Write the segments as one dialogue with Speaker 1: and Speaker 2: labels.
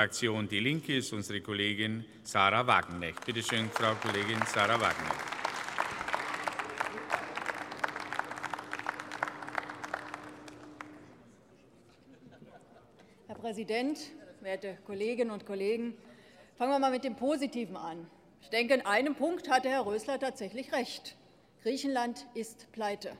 Speaker 1: Fraktion Die Linke ist unsere Kollegin Sarah Wagenknecht. Bitte schön, Frau Kollegin Sarah Wagenknecht.
Speaker 2: Herr Präsident, werte Kolleginnen und Kollegen! Fangen wir mal mit dem Positiven an. Ich denke, in einem Punkt hatte Herr Rösler tatsächlich recht. Griechenland ist pleite.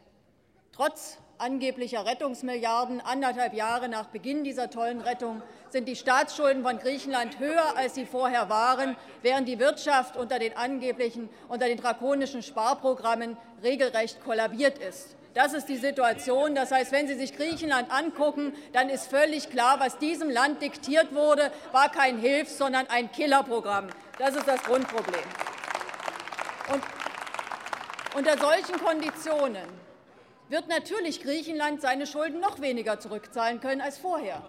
Speaker 2: Trotz angeblicher Rettungsmilliarden anderthalb Jahre nach Beginn dieser tollen Rettung sind die Staatsschulden von Griechenland höher, als sie vorher waren, während die Wirtschaft unter den angeblichen unter den drakonischen Sparprogrammen regelrecht kollabiert ist. Das ist die Situation. Das heißt, wenn Sie sich Griechenland angucken, dann ist völlig klar, was diesem Land diktiert wurde, war kein Hilfs-, sondern ein Killerprogramm. Das ist das Grundproblem. Und unter solchen Konditionen wird natürlich Griechenland seine Schulden noch weniger zurückzahlen können als vorher.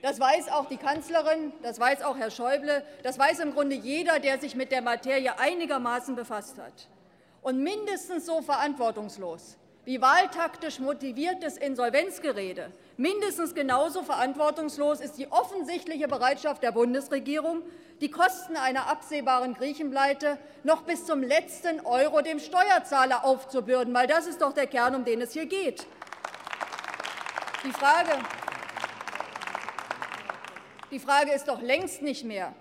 Speaker 2: Das weiß auch die Kanzlerin, das weiß auch Herr Schäuble, das weiß im Grunde jeder, der sich mit der Materie einigermaßen befasst hat. Und mindestens so verantwortungslos wie wahltaktisch motiviertes Insolvenzgerede, mindestens genauso verantwortungslos ist die offensichtliche Bereitschaft der Bundesregierung, die Kosten einer absehbaren Griechenpleite noch bis zum letzten Euro dem Steuerzahler aufzubürden, weil das ist doch der Kern, um den es hier geht. Die Frage, die Frage ist doch längst nicht mehr,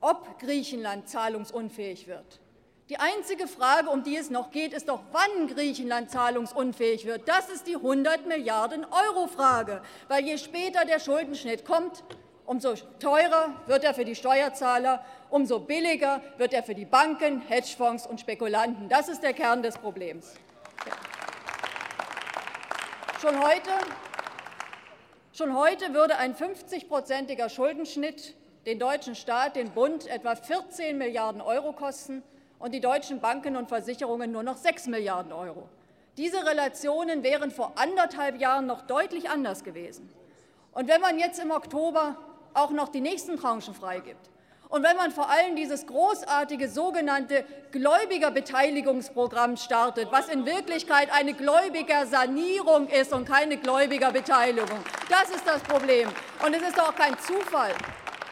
Speaker 2: ob Griechenland zahlungsunfähig wird. Die einzige Frage, um die es noch geht, ist doch, wann Griechenland zahlungsunfähig wird. Das ist die 100 Milliarden Euro Frage, weil je später der Schuldenschnitt kommt, umso teurer wird er für die Steuerzahler, umso billiger wird er für die Banken, Hedgefonds und Spekulanten. Das ist der Kern des Problems. Schon heute, schon heute würde ein 50-prozentiger Schuldenschnitt den deutschen Staat, den Bund, etwa 14 Milliarden Euro kosten und die deutschen Banken und Versicherungen nur noch 6 Milliarden Euro. Diese Relationen wären vor anderthalb Jahren noch deutlich anders gewesen. Und wenn man jetzt im Oktober auch noch die nächsten Tranchen freigibt und wenn man vor allem dieses großartige sogenannte Gläubigerbeteiligungsprogramm startet, was in Wirklichkeit eine Gläubigersanierung ist und keine Gläubigerbeteiligung, das ist das Problem. Und es ist doch kein Zufall,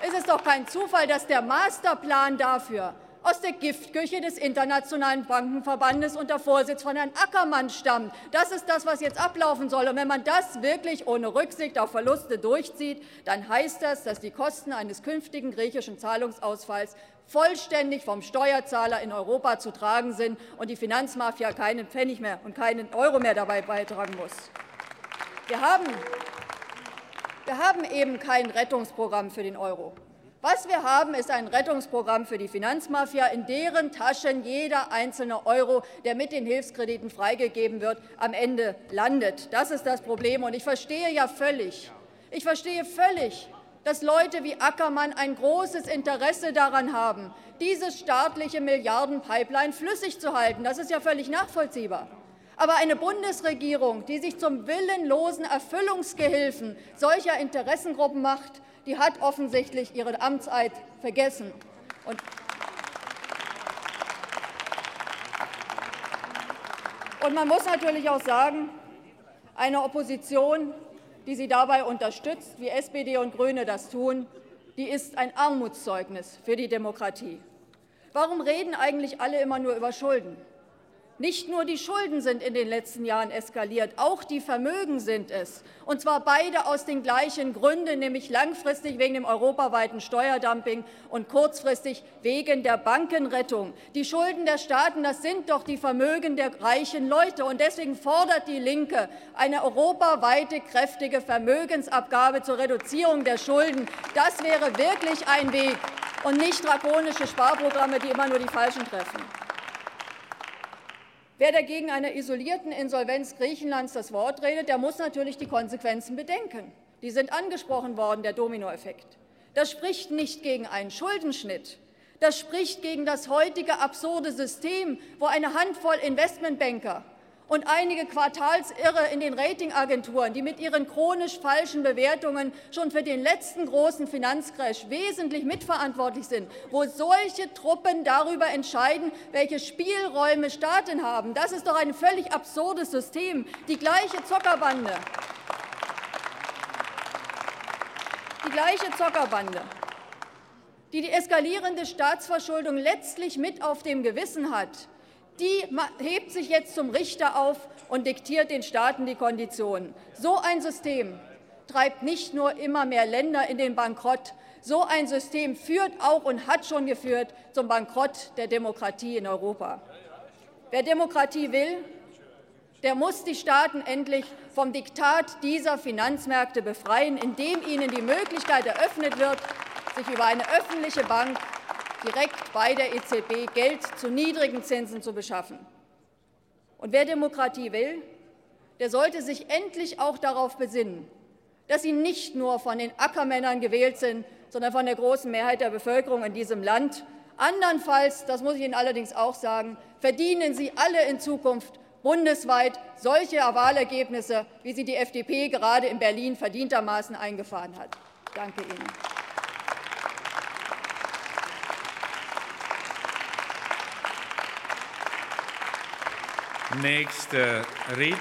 Speaker 2: es ist doch kein Zufall, dass der Masterplan dafür aus der Giftküche des Internationalen Bankenverbandes unter Vorsitz von Herrn Ackermann stammt. Das ist das, was jetzt ablaufen soll. Und wenn man das wirklich ohne Rücksicht auf Verluste durchzieht, dann heißt das, dass die Kosten eines künftigen griechischen Zahlungsausfalls vollständig vom Steuerzahler in Europa zu tragen sind und die Finanzmafia keinen Pfennig mehr und keinen Euro mehr dabei beitragen muss. Wir haben, wir haben eben kein Rettungsprogramm für den Euro. Was wir haben, ist ein Rettungsprogramm für die Finanzmafia, in deren Taschen jeder einzelne Euro, der mit den Hilfskrediten freigegeben wird, am Ende landet. Das ist das Problem. Und ich verstehe ja völlig, ich verstehe völlig, dass Leute wie Ackermann ein großes Interesse daran haben, diese staatliche Milliardenpipeline flüssig zu halten. Das ist ja völlig nachvollziehbar. Aber eine Bundesregierung, die sich zum willenlosen Erfüllungsgehilfen solcher Interessengruppen macht, die hat offensichtlich ihren Amtseid vergessen. Und Und man muss natürlich auch sagen, eine Opposition, die sie dabei unterstützt, wie SPD und Grüne das tun, die ist ein Armutszeugnis für die Demokratie. Warum reden eigentlich alle immer nur über Schulden? Nicht nur die Schulden sind in den letzten Jahren eskaliert, auch die Vermögen sind es. Und zwar beide aus den gleichen Gründen, nämlich langfristig wegen dem europaweiten Steuerdumping und kurzfristig wegen der Bankenrettung. Die Schulden der Staaten, das sind doch die Vermögen der reichen Leute. Und deswegen fordert die Linke eine europaweite kräftige Vermögensabgabe zur Reduzierung der Schulden. Das wäre wirklich ein Weg und nicht drakonische Sparprogramme, die immer nur die Falschen treffen. Wer dagegen einer isolierten Insolvenz Griechenlands das Wort redet, der muss natürlich die Konsequenzen bedenken. Die sind angesprochen worden, der Dominoeffekt. Das spricht nicht gegen einen Schuldenschnitt. Das spricht gegen das heutige absurde System, wo eine Handvoll Investmentbanker und einige Quartalsirre in den Ratingagenturen, die mit ihren chronisch falschen Bewertungen schon für den letzten großen Finanzcrash wesentlich mitverantwortlich sind, wo solche Truppen darüber entscheiden, welche Spielräume Staaten haben. Das ist doch ein völlig absurdes System. Die gleiche Zockerbande. Die gleiche Zockerbande die die eskalierende Staatsverschuldung letztlich mit auf dem Gewissen hat, die hebt sich jetzt zum Richter auf und diktiert den Staaten die Konditionen. So ein System treibt nicht nur immer mehr Länder in den Bankrott, so ein System führt auch und hat schon geführt zum Bankrott der Demokratie in Europa. Wer Demokratie will, der muss die Staaten endlich vom Diktat dieser Finanzmärkte befreien, indem ihnen die Möglichkeit eröffnet wird, sich über eine öffentliche Bank direkt bei der EZB Geld zu niedrigen Zinsen zu beschaffen. Und wer Demokratie will, der sollte sich endlich auch darauf besinnen, dass sie nicht nur von den Ackermännern gewählt sind, sondern von der großen Mehrheit der Bevölkerung in diesem Land. Andernfalls, das muss ich Ihnen allerdings auch sagen, verdienen Sie alle in Zukunft bundesweit solche Wahlergebnisse, wie sie die FDP gerade in Berlin verdientermaßen eingefahren hat. Danke Ihnen.
Speaker 1: Nächste Redner.